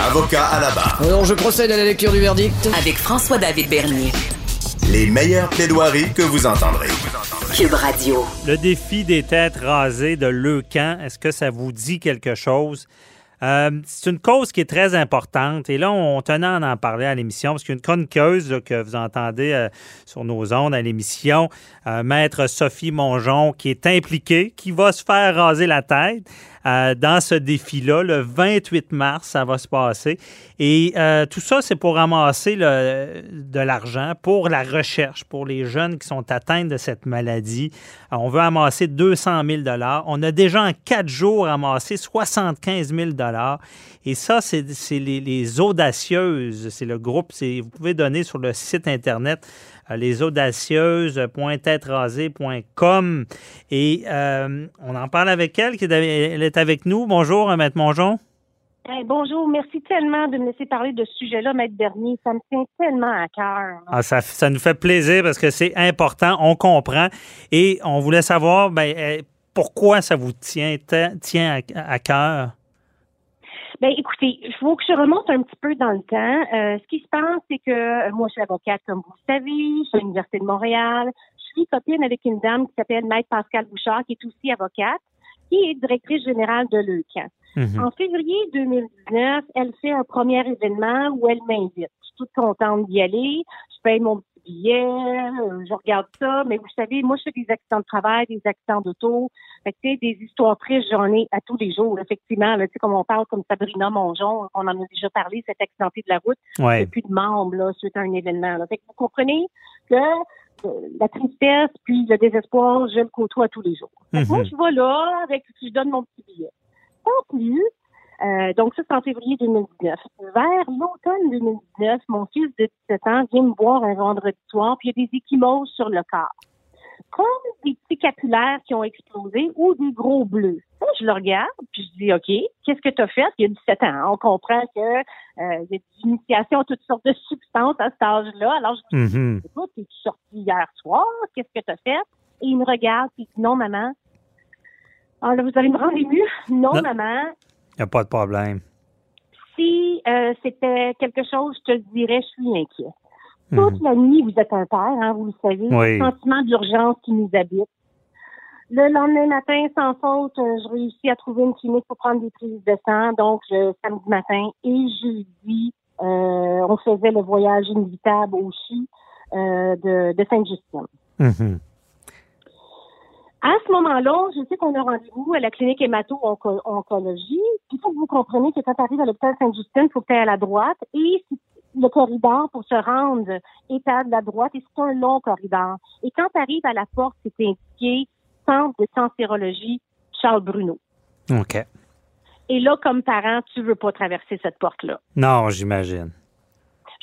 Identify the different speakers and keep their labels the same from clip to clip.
Speaker 1: Avocat à la barre.
Speaker 2: Alors, je procède à la lecture du verdict.
Speaker 3: Avec François-David Bernier.
Speaker 1: Les meilleures plaidoiries que vous entendrez.
Speaker 3: Cube Radio.
Speaker 4: Le défi des têtes rasées de Leucan, est-ce que ça vous dit quelque chose? Euh, c'est une cause qui est très importante et là, on tenait à en parler à l'émission parce qu'une chroniqueuse là, que vous entendez euh, sur nos ondes à l'émission, euh, Maître Sophie Mongeon, qui est impliquée, qui va se faire raser la tête. Euh, dans ce défi-là. Le 28 mars, ça va se passer. Et euh, tout ça, c'est pour ramasser le, de l'argent pour la recherche, pour les jeunes qui sont atteints de cette maladie. Alors, on veut amasser 200 000 On a déjà en quatre jours amassé 75 000 Et ça, c'est les audacieuses. C'est le groupe. Vous pouvez donner sur le site Internet euh, lesaudacieuses.têterasée.com. Et euh, on en parle avec elle, qui est, elle est avec nous. Bonjour, euh, Maître Mongeon.
Speaker 5: Hey, bonjour, merci tellement de me laisser parler de ce sujet-là, Maître Bernier. Ça me tient tellement à cœur.
Speaker 4: Ah, ça, ça, nous fait plaisir parce que c'est important, on comprend. Et on voulait savoir ben, pourquoi ça vous tient, tient à, à cœur?
Speaker 5: Ben, écoutez, il faut que je remonte un petit peu dans le temps. Euh, ce qui se passe, c'est que euh, moi, je suis avocate, comme vous le savez, je suis à l'Université de Montréal. Je suis copine avec une dame qui s'appelle Maître Pascal Bouchard, qui est aussi avocate, qui est directrice générale de l'EUCAN. En février 2019, elle fait un premier événement où elle m'invite. Je suis toute contente d'y aller. Je paye mon petit billet, euh, je regarde ça, mais vous savez, moi, je fais des accidents de travail, des accidents d'auto. Fait que, des histoires tristes, j'en ai à tous les jours, effectivement. Là, comme on parle comme Sabrina Mongeon, on en a déjà parlé, cette accidenté de la route.
Speaker 4: Ouais.
Speaker 5: Il n'y a plus de membres là, suite à un événement. Là. Fait que vous comprenez que euh, la tristesse puis le désespoir, je le côtoie tous les jours. Fait que Moi, je vais là, avec, je donne mon petit billet. Pas plus. Euh, donc, ça, c'est en février 2019. Vers l'automne 2019, mon fils de 17 ans vient me voir un vendredi soir, puis il y a des échymoses sur le corps. Comme des petits capillaires qui ont explosé ou des gros bleus. Je le regarde, puis je dis, OK, qu'est-ce que tu as fait? Il y a 17 ans. On comprend que euh, il y a des initiations à toutes sortes de substances à cet âge-là. Alors, je dis,
Speaker 4: Mhm.
Speaker 5: écoute, es-tu sorti hier soir? Qu'est-ce que tu as fait? Et il me regarde, puis il dit, non, maman. Ah, là, vous allez me rendre ému. Non,
Speaker 4: Non.
Speaker 5: maman.
Speaker 4: Il n'y a pas de problème.
Speaker 5: Si euh, c'était quelque chose, je te le dirais, je suis inquiet.
Speaker 4: Mhm.
Speaker 5: Toute la nuit, vous êtes un père, hein, vous le savez.
Speaker 4: Oui.
Speaker 5: Le sentiment d'urgence qui nous habite. Le lendemain matin, sans faute, euh, je réussis à trouver une clinique pour prendre des prises de sang. Donc, je, samedi matin et jeudi, euh, on faisait le voyage inévitable au CHU euh, de, de Sainte-Justine.
Speaker 4: Mhm.
Speaker 5: À ce moment-là, je sais qu'on a rendez-vous à la clinique hémato-oncologie. Il faut que vous compreniez que quand tu arrives à l'hôpital Sainte-Justine, il faut que tu à la droite. Et le corridor pour se rendre est à la droite et c'est un long corridor. Et quand tu arrives à la porte, c'est indiqué Centre de cancérologie Charles Bruno.
Speaker 4: OK.
Speaker 5: Et là, comme parent, tu veux pas traverser cette porte-là.
Speaker 4: Non, j'imagine.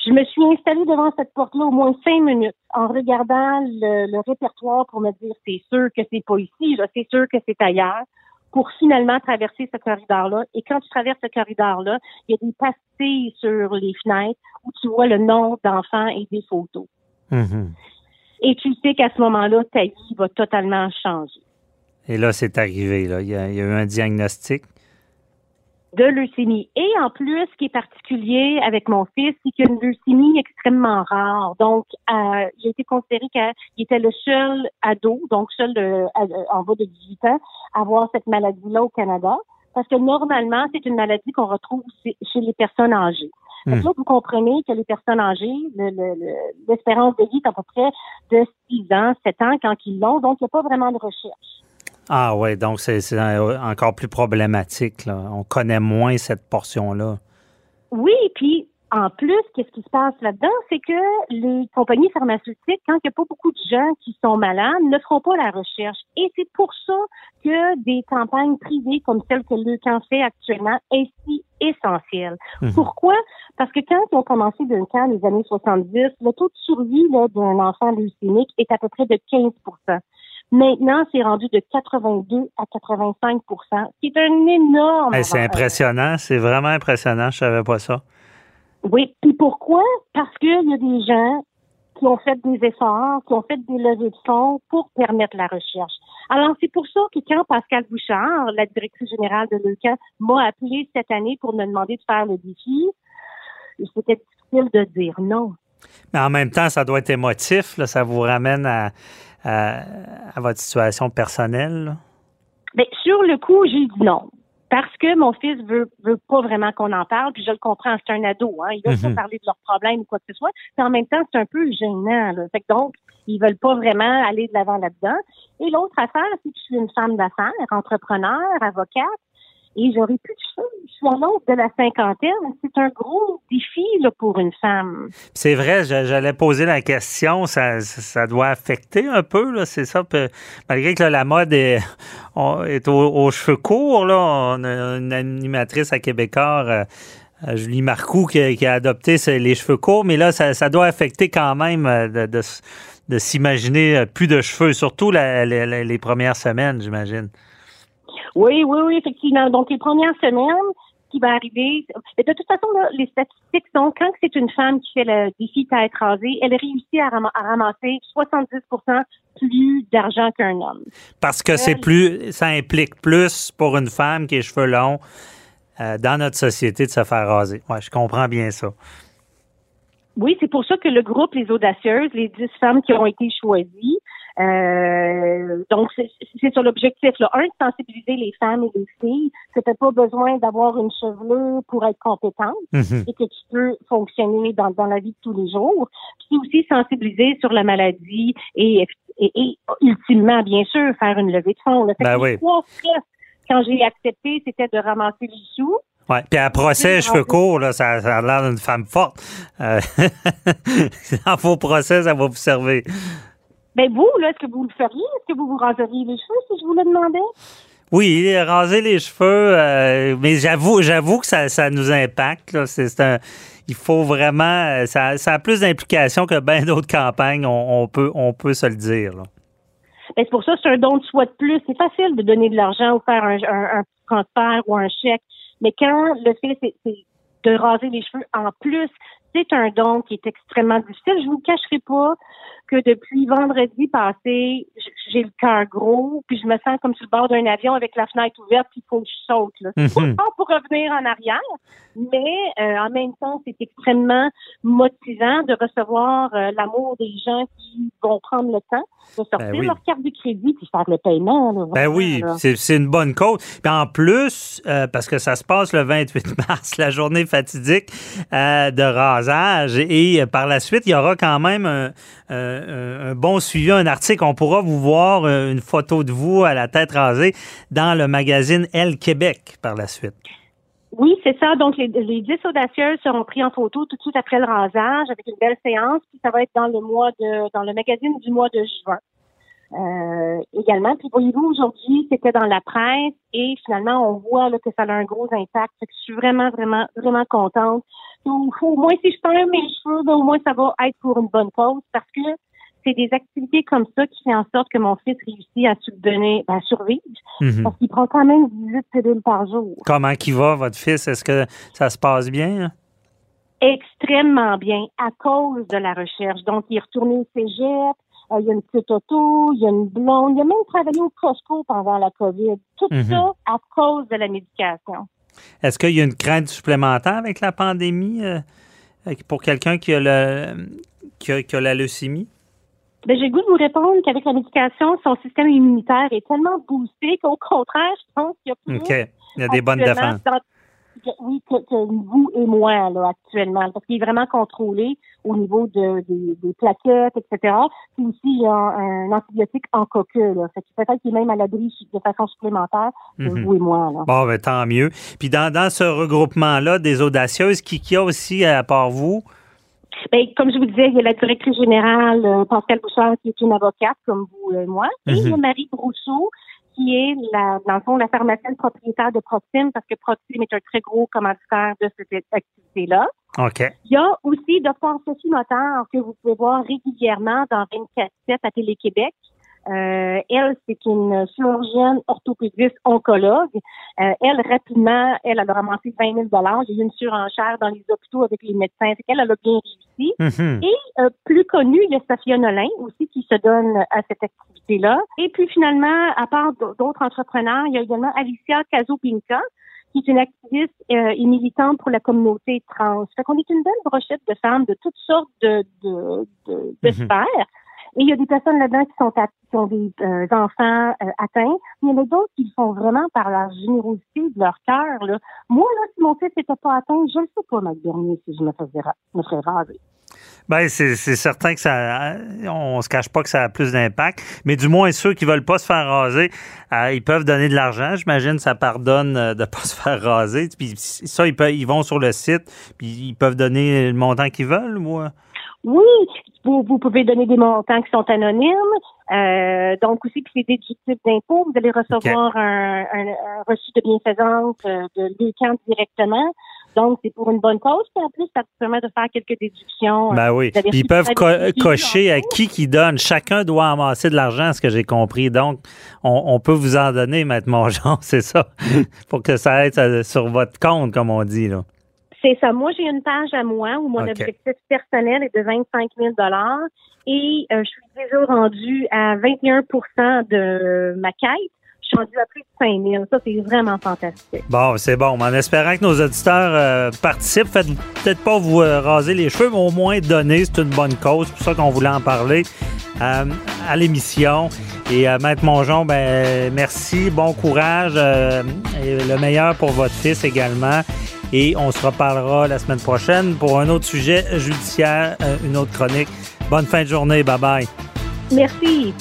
Speaker 5: Je me suis installée devant cette porte-là au moins cinq minutes en regardant le, le répertoire pour me dire c'est sûr que c'est pas ici, c'est sûr que c'est ailleurs, pour finalement traverser ce corridor-là. Et quand tu traverses ce corridor-là, il y a des pastilles sur les fenêtres où tu vois le nom d'enfants et des photos.
Speaker 4: Mhm.
Speaker 5: Et tu sais qu'à ce moment-là, ta vie va totalement changer.
Speaker 4: Et là, c'est arrivé. Là. Il, y a, il y a eu un diagnostic.
Speaker 5: De leucémie. Et en plus, ce qui est particulier avec mon fils, c'est qu'il y a une leucémie extrêmement rare. Donc, euh, il a été considéré qu'il était le seul ado, donc seul de- à- en bas de 18 ans, à avoir cette maladie-là au Canada. Parce que normalement, c'est une maladie qu'on retrouve chez les personnes âgées. Que là, vous comprenez que les personnes âgées, le- le- le- l'espérance de vie est à peu près de 6 ans, 7 ans quand ils l'ont. Donc, il n'y a pas vraiment de recherche.
Speaker 4: Ah ouais, donc c'est encore plus problématique. Là. On connaît moins cette portion-là.
Speaker 5: Oui, puis En plus, qu'est-ce qui se passe là-dedans, c'est que les compagnies pharmaceutiques, quand il n'y a pas beaucoup de gens qui sont malades, ne feront pas la recherche. Et c'est pour ça que des campagnes privées comme celle que le fait actuellement est si essentielle.
Speaker 4: Mhm.
Speaker 5: Pourquoi? Parce que quand ils ont commencé le camp les années 70, le taux de survie d'un enfant leucémique est à peu près de 15 Maintenant, c'est rendu de 82 à 85 ce qui est un énorme.
Speaker 4: Hey, c'est impressionnant, c'est vraiment impressionnant, je savais pas ça.
Speaker 5: Oui. Puis pourquoi? Parce qu'il y a des gens qui ont fait des efforts, qui ont fait des levées de fonds pour permettre la recherche. Alors, c'est pour ça que quand Pascal Bouchard, la directrice générale de l'EUCAN, m'a appelé cette année pour me demander de faire le défi, c'était difficile de dire non.
Speaker 4: Mais en même temps, ça doit être émotif, là, ça vous ramène à, à, à votre situation personnelle. là?
Speaker 5: Mais sur le coup, j'ai dit non. Parce que mon fils veut, veut pas vraiment qu'on en parle, puis je le comprends, c'est un ado, hein. Ils veulent
Speaker 4: Mhm.
Speaker 5: pas parler de leurs problèmes ou quoi que ce soit. Puis en même temps, c'est un peu gênant, là. Fait que donc, ils veulent pas vraiment aller de l'avant là-dedans. Et l'autre affaire, c'est que je suis une femme d'affaires, entrepreneur, avocate, et j'aurais à l'autre de la cinquantaine. C'est un gros défi, là, pour une femme.
Speaker 4: C'est vrai, j'allais poser la question, ça, ça doit affecter un peu, c'est ça. Malgré que là, la mode est, aux, cheveux courts, là, on a une animatrice à Québécois, euh, euh, Julie Marcoux, qui, a- adopté les cheveux courts, mais là, ça, doit affecter quand même euh, de, s'imaginer plus de cheveux, surtout les premières semaines, j'imagine.
Speaker 5: Oui, oui, oui, effectivement. Donc, les premières semaines, ce qui va arriver, et de toute façon, là, les statistiques sont quand c'est une femme qui fait le défi tête rasée, elle réussit à, ram- à ramasser 70% plus d'argent qu'un homme.
Speaker 4: Parce que c'est plus, ça implique plus pour une femme qui a les cheveux longs euh, dans notre société de se faire raser. Ouais, je comprends bien ça.
Speaker 5: Oui, c'est pour ça que le groupe Les Audacieuses, les 10 femmes qui ont été choisies, euh, donc c'est sur l'objectif. Là. Un, de sensibiliser les femmes et les filles que tu pas besoin d'avoir une chevelure pour être compétente.
Speaker 4: Mhm.
Speaker 5: et que tu peux fonctionner dans, dans la vie de tous les jours. Puis aussi sensibiliser sur la maladie et, et, et ultimement, bien sûr, faire une levée de fonds. là.
Speaker 4: Ben oui.
Speaker 5: trois quand j'ai accepté, c'était de ramasser les sous.
Speaker 4: Ouais. Puis à procès,
Speaker 5: Oui,
Speaker 4: cheveux courts, là, ça, ça a l'air d'une femme forte. Euh, dans vos procès, ça va vous servir.
Speaker 5: Ben vous, là, est-ce que vous le feriez? Est-ce que vous vous raseriez les cheveux si je vous le demandais?
Speaker 4: Oui, raser les cheveux, euh, mais j'avoue, j'avoue que ça, ça nous impacte. Là. C'est, c'est un, il faut vraiment, euh, ça, ça a plus d'implications que bien d'autres campagnes. On, on peut, on peut se le dire. là.
Speaker 5: Ben, c'est pour ça que c'est un don de soi de plus. C'est facile de donner de l'argent ou faire un, un, un transfert ou un chèque. Mais quand le fait, c'est, c'est de raser les cheveux en plus, c'est un don qui est extrêmement difficile. Je vous cacherai pas que depuis vendredi passé, j'ai le cœur gros, puis je me sens comme sur le bord d'un avion avec la fenêtre ouverte, puis il faut que je saute. Là.
Speaker 4: Mhm.
Speaker 5: pas pour revenir en arrière, mais euh, en même temps, c'est extrêmement motivant de recevoir euh, l'amour des gens qui vont prendre le temps de sortir
Speaker 4: Ben oui.
Speaker 5: leur carte de crédit puis faire le paiement. là,
Speaker 4: Ben oui, c'est, une bonne cause. Puis en plus, euh, parce que ça se passe le 28 mars, la journée fatidique de et euh, par la suite, il y aura quand même un, un- un bon suivi, un article. On pourra vous voir euh, une photo de vous à la tête rasée dans le magazine Elle Québec par la suite.
Speaker 5: Oui, c'est ça. Donc, les, les 10 audacieuses seront pris en photo tout de suite après le rasage avec une belle séance. Puis ça va être dans le mois de, dans le magazine du mois de juin. Euh, également. Puis voyez-vous, aujourd'hui, c'était dans la presse et finalement, on voit là, que ça a un gros impact. Fait que je suis vraiment, vraiment, vraiment contente. Donc, au moins, si je perds mes cheveux, ben, au moins, ça va être pour une bonne cause parce que c'est des activités comme ça qui font en sorte que mon fils réussit à subvenir, à survivre
Speaker 4: Mhm.
Speaker 5: parce qu'il prend quand même 18 pilules par jour.
Speaker 4: Comment qui va, votre fils? Est-ce que ça se passe bien? hein?
Speaker 5: extrêmement bien à cause de la recherche. Donc, il est retourné au cégep, euh, il y a une petite auto, il y a une blonde, il a même travaillé au Costco pendant la COVID. Tout
Speaker 4: Mhm.
Speaker 5: ça à cause de la médication.
Speaker 4: Est-ce qu'il y a une crainte supplémentaire avec la pandémie euh, pour quelqu'un qui qui a, qui a la leucémie?
Speaker 5: Ben, j'ai le goût de vous répondre qu'avec la médication, son système immunitaire est tellement boosté qu'au contraire, je pense qu'il y a plus
Speaker 4: OK. Il y a des bonnes défenses.
Speaker 5: Que- oui, que, que vous et moi, là, actuellement, parce qu'il est vraiment contrôlé au niveau de, des, des plaquettes, etc. Puis aussi, il y a un, antibiotique en coqueux, là. Fait peut-être qu'il est même à l'abri de façon supplémentaire
Speaker 4: Mhm.
Speaker 5: vous et moi, là.
Speaker 4: Bon, ben, tant mieux. Puis dans, dans ce regroupement-là des audacieuses, qui, qui a aussi, à part vous?
Speaker 5: Ben, comme je vous disais, il y a la directrice générale, euh, Pascal Bouchard, qui est une avocate, comme vous et moi. Et il y a Marie Brousseau, qui est, la, dans le fond, la pharmacienne propriétaire de Proxime, parce que Proxime est un très gros commanditaire de cette activité-là.
Speaker 4: OK.
Speaker 5: Il y a aussi Dr. Sophie Motard, que vous pouvez voir régulièrement dans 24-7 à Télé-Québec. Euh, elle, c'est une chirurgienne orthopédiste oncologue. Euh, elle, rapidement, elle, elle a ramassé 20 000 Il y a eu une surenchère dans les hôpitaux avec les médecins. C'est qu'elle, elle a bien réussi.
Speaker 4: Mhm.
Speaker 5: Et euh, plus connue, il y a Safia Nolin aussi qui se donne à cette Et puis finalement, à part d'autres entrepreneurs, il y a également Alicia Caso-Pinca, qui est une activiste euh, et militante pour la communauté trans. Fait qu'on est une belle brochette de femmes de toutes sortes de, de, de, de
Speaker 4: Mhm.
Speaker 5: sphères. Et il y a des personnes là-dedans qui sont, à- qui ont des euh, enfants euh, atteints. Mais il y en a d'autres qui le font vraiment par leur générosité, de leur cœur. Là. Moi, là, si mon fils n'était pas atteint, je ne sais pas, Bernier, si je me faisais me ferais raser.
Speaker 4: Ben, c'est c'est certain que ça. On se cache pas que ça a plus d'impact. Mais du moins, ceux qui veulent pas se faire raser, euh, ils peuvent donner de l'argent. J'imagine ça pardonne euh, de pas se faire raser. Puis ça, ils, peuvent, ils vont sur le site, puis ils peuvent donner le montant qu'ils veulent, moi.
Speaker 5: Oui, vous, vous pouvez donner des montants qui sont anonymes. Euh, donc aussi, puis c'est déductible d'impôts. Vous allez recevoir un, un- un reçu de bienfaisance euh, de l'UQAM directement. Donc, c'est pour une bonne cause. Puis en plus, ça vous permet de faire quelques déductions.
Speaker 4: Ben oui. Puis ils peuvent co- cocher à qui qui donne. Chacun doit amasser de l'argent, ce que j'ai compris. Donc, on, on peut vous en donner, Maître Mongeon, c'est ça. Pour que ça aide euh, sur votre compte, comme on dit, là.
Speaker 5: C'est ça. Moi, j'ai une page à moi où mon objectif personnel est de 25 000 et euh, je suis déjà rendue à 21 de ma quête. Suis rendue à plus de 5 000. Ça, c'est vraiment fantastique.
Speaker 4: Bon, c'est bon. En espérant que nos auditeurs euh, participent, faites peut-être pas vous euh, raser les cheveux, mais au moins donner, c'est une bonne cause. C'est pour ça qu'on voulait en parler euh, à l'émission. Et euh, Maître Mongeon, ben merci, bon courage, et le meilleur pour votre fils également. Et on se reparlera la semaine prochaine pour un autre sujet judiciaire, une autre chronique. Bonne fin de journée, bye bye.
Speaker 5: Merci.